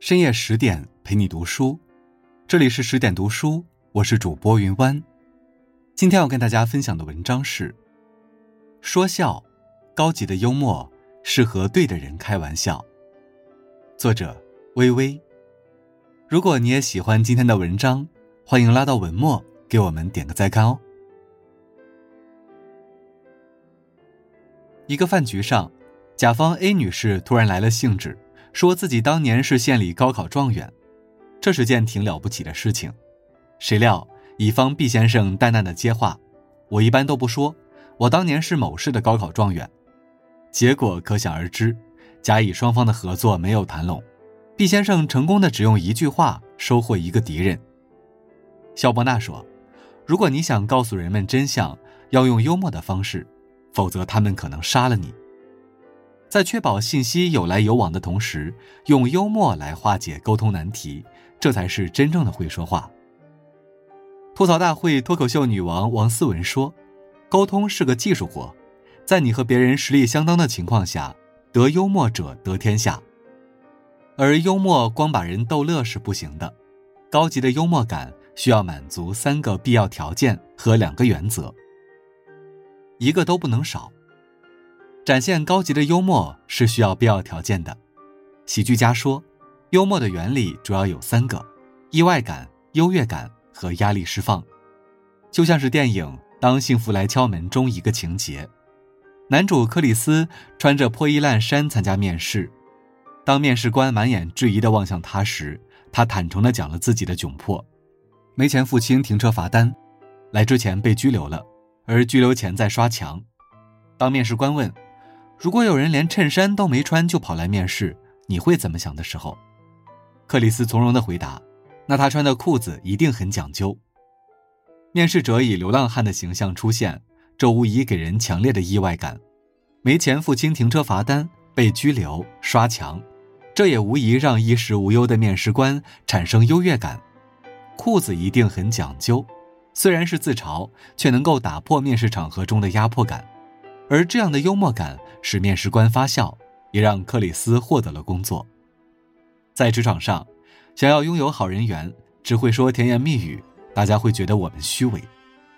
深夜十点陪你读书，这里是十点读书，我是主播云湾。今天要跟大家分享的文章是：说笑，高级的幽默是和对的人开玩笑。作者微微。如果你也喜欢今天的文章，欢迎拉到文末给我们点个再看哦。一个饭局上，甲方 A 女士突然来了兴致。说自己当年是县里高考状元，这是件挺了不起的事情。谁料乙方毕先生淡淡的接话：“我一般都不说，我当年是某市的高考状元。”结果可想而知，甲乙双方的合作没有谈拢毕先生成功的只用一句话收获一个敌人。肖伯纳说：“如果你想告诉人们真相，要用幽默的方式，否则他们可能杀了你。”在确保信息有来有往的同时，用幽默来化解沟通难题，这才是真正的会说话。吐槽大会脱口秀女王王思文说：“沟通是个技术活，在你和别人实力相当的情况下，得幽默者得天下。而幽默光把人逗乐是不行的，高级的幽默感需要满足三个必要条件和两个原则，一个都不能少。”展现高级的幽默是需要必要条件的。喜剧家说，幽默的原理主要有三个：意外感、优越感和压力释放。就像是电影《当幸福来敲门》中一个情节，男主克里斯穿着破衣烂衫参加面试，当面试官满眼质疑地望向他时，他坦诚地讲了自己的窘迫：没钱付清停车罚单，来之前被拘留了，而拘留前在刷墙。当面试官问。如果有人连衬衫都没穿就跑来面试，你会怎么想的时候，克里斯从容的回答：“那他穿的裤子一定很讲究。”面试者以流浪汉的形象出现，这无疑给人强烈的意外感。没钱付清停车罚单，被拘留、刷墙，这也无疑让衣食无忧的面试官产生优越感。裤子一定很讲究，虽然是自嘲，却能够打破面试场合中的压迫感。而这样的幽默感使面试官发笑，也让克里斯获得了工作。在职场上，想要拥有好人缘，只会说甜言蜜语，大家会觉得我们虚伪。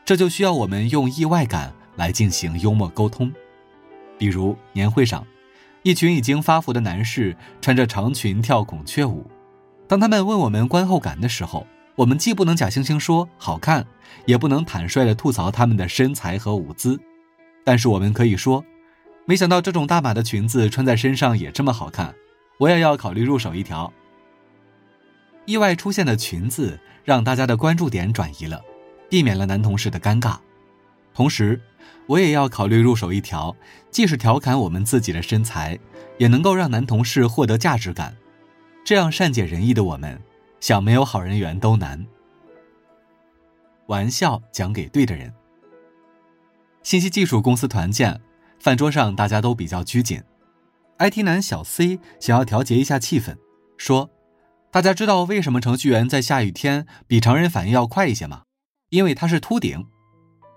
这就需要我们用意外感来进行幽默沟通。比如年会上，一群已经发福的男士穿着长裙跳孔雀舞，当他们问我们观后感的时候，我们既不能假惺惺说好看，也不能坦率地吐槽他们的身材和舞姿。但是我们可以说，没想到这种大码的裙子穿在身上也这么好看，我也要考虑入手一条。意外出现的裙子让大家的关注点转移了，避免了男同事的尴尬。同时，我也要考虑入手一条，既是调侃我们自己的身材，也能够让男同事获得价值感。这样善解人意的我们，想没有好人缘都难。玩笑讲给对的人。信息技术公司团建，饭桌上大家都比较拘谨。IT 男小 C 想要调节一下气氛，说：“大家知道为什么程序员在下雨天比常人反应要快一些吗？因为他是秃顶。”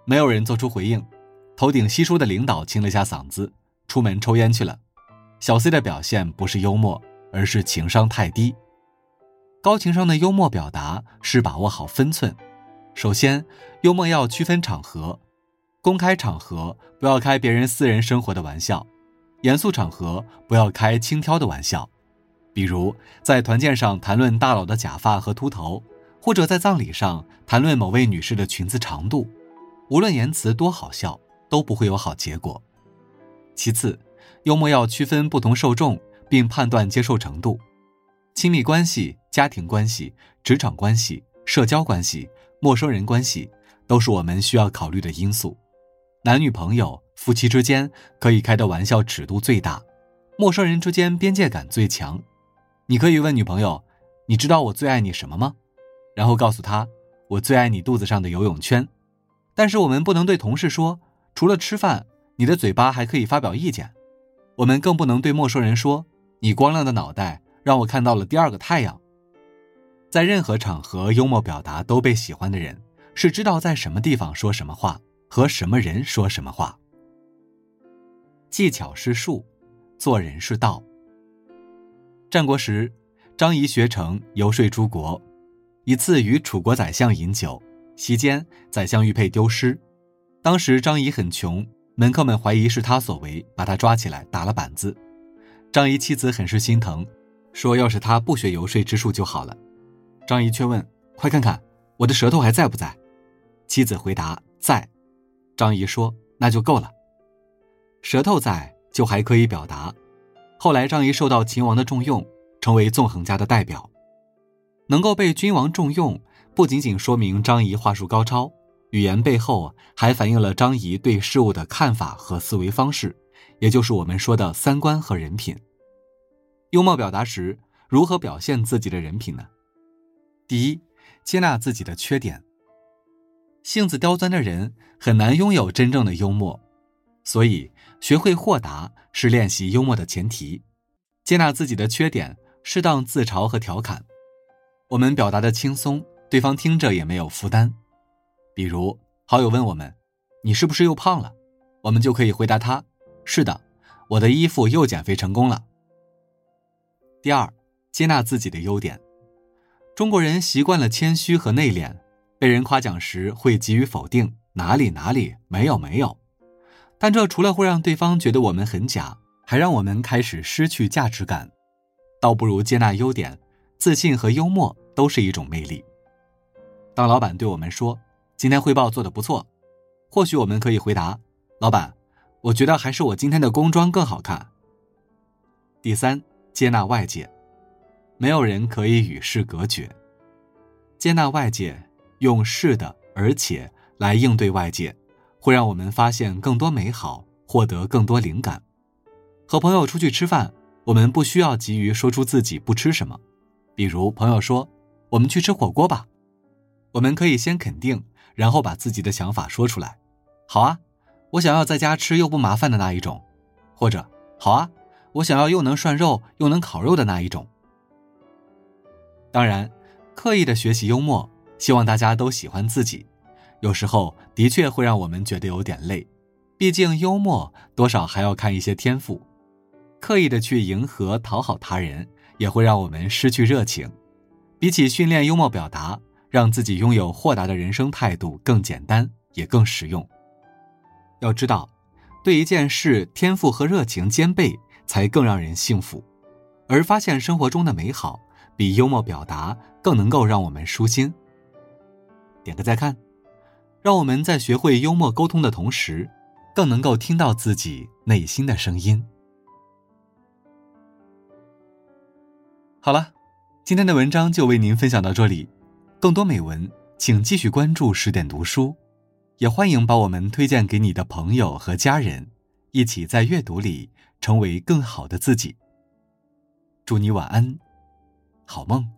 没有人做出回应。头顶稀疏的领导清了下嗓子，出门抽烟去了。小 C 的表现不是幽默，而是情商太低。高情商的幽默表达是把握好分寸。首先，幽默要区分场合。公开场合不要开别人私人生活的玩笑，严肃场合不要开轻佻的玩笑，比如在团建上谈论大佬的假发和秃头，或者在葬礼上谈论某位女士的裙子长度，无论言辞多好笑，都不会有好结果。其次，幽默要区分不同受众，并判断接受程度。亲密关系、家庭关系、职场关系、社交关系、陌生人关系，都是我们需要考虑的因素。男女朋友、夫妻之间可以开的玩笑尺度最大，陌生人之间边界感最强。你可以问女朋友：“你知道我最爱你什么吗？”然后告诉她：“我最爱你肚子上的游泳圈。”但是我们不能对同事说：“除了吃饭，你的嘴巴还可以发表意见。”我们更不能对陌生人说：“你光亮的脑袋让我看到了第二个太阳。”在任何场合，幽默表达都被喜欢的人，是知道在什么地方说什么话。和什么人说什么话。技巧是术，做人是道。战国时，张仪学成游说诸国，一次与楚国宰相饮酒，席间宰相玉佩丢失。当时张仪很穷，门客们怀疑是他所为，把他抓起来打了板子。张仪妻子很是心疼，说要是他不学游说之术就好了。张仪却问：“快看看我的舌头还在不在？”妻子回答：“在。”张仪说：“那就够了。舌头在，就还可以表达。”后来张仪受到秦王的重用。成为纵横家的代表，能够被君王重用，不仅仅说明张仪话术高超，语言背后还反映了张仪对事物的看法和思维方式，也就是我们说的三观和人品。幽默表达时，如何表现自己的人品呢？第一，接纳自己的缺点。性子刁钻的人很难拥有真正的幽默，所以学会豁达是练习幽默的前提。接纳自己的缺点。适当自嘲和调侃，我们表达的轻松，对方听着也没有负担。比如，好友问我们：“你是不是又胖了？”我们就可以回答他：“是的，我的衣服又减肥成功了。”第二，接纳自己的优点。中国人习惯了谦虚和内敛，被人夸奖时会给予否定：“哪里哪里没有没有。”但这除了会让对方觉得我们很假，还让我们开始失去价值感。倒不如接纳优点，自信和幽默都是一种魅力。当老板对我们说：“今天汇报做得不错”，或许我们可以回答：“老板，我觉得还是我今天的工装更好看。”第三，接纳外界，没有人可以与世隔绝。接纳外界，用是的而且来应对外界，会让我们发现更多美好，获得更多灵感。和朋友出去吃饭。我们不需要急于说出自己不吃什么，比如朋友说：“我们去吃火锅吧。”我们可以先肯定，然后把自己的想法说出来。好啊，我想要在家吃又不麻烦的那一种，或者好啊，我想要又能涮肉又能烤肉的那一种。当然，刻意的学习幽默，希望大家都喜欢自己，有时候的确会让我们觉得有点累，毕竟幽默多少还要看一些天赋。刻意的去迎合讨好他人，也会让我们失去热情。比起训练幽默表达，让自己拥有豁达的人生态度更简单，也更实用。要知道，对一件事天赋和热情兼备，才更让人幸福。而发现生活中的美好，比幽默表达更能够让我们舒心。点个再看，让我们在学会幽默沟通的同时，更能够听到自己内心的声音。好了，今天的文章就为您分享到这里。更多美文，请继续关注十点读书，也欢迎把我们推荐给你的朋友和家人，一起在阅读里成为更好的自己。祝你晚安，好梦。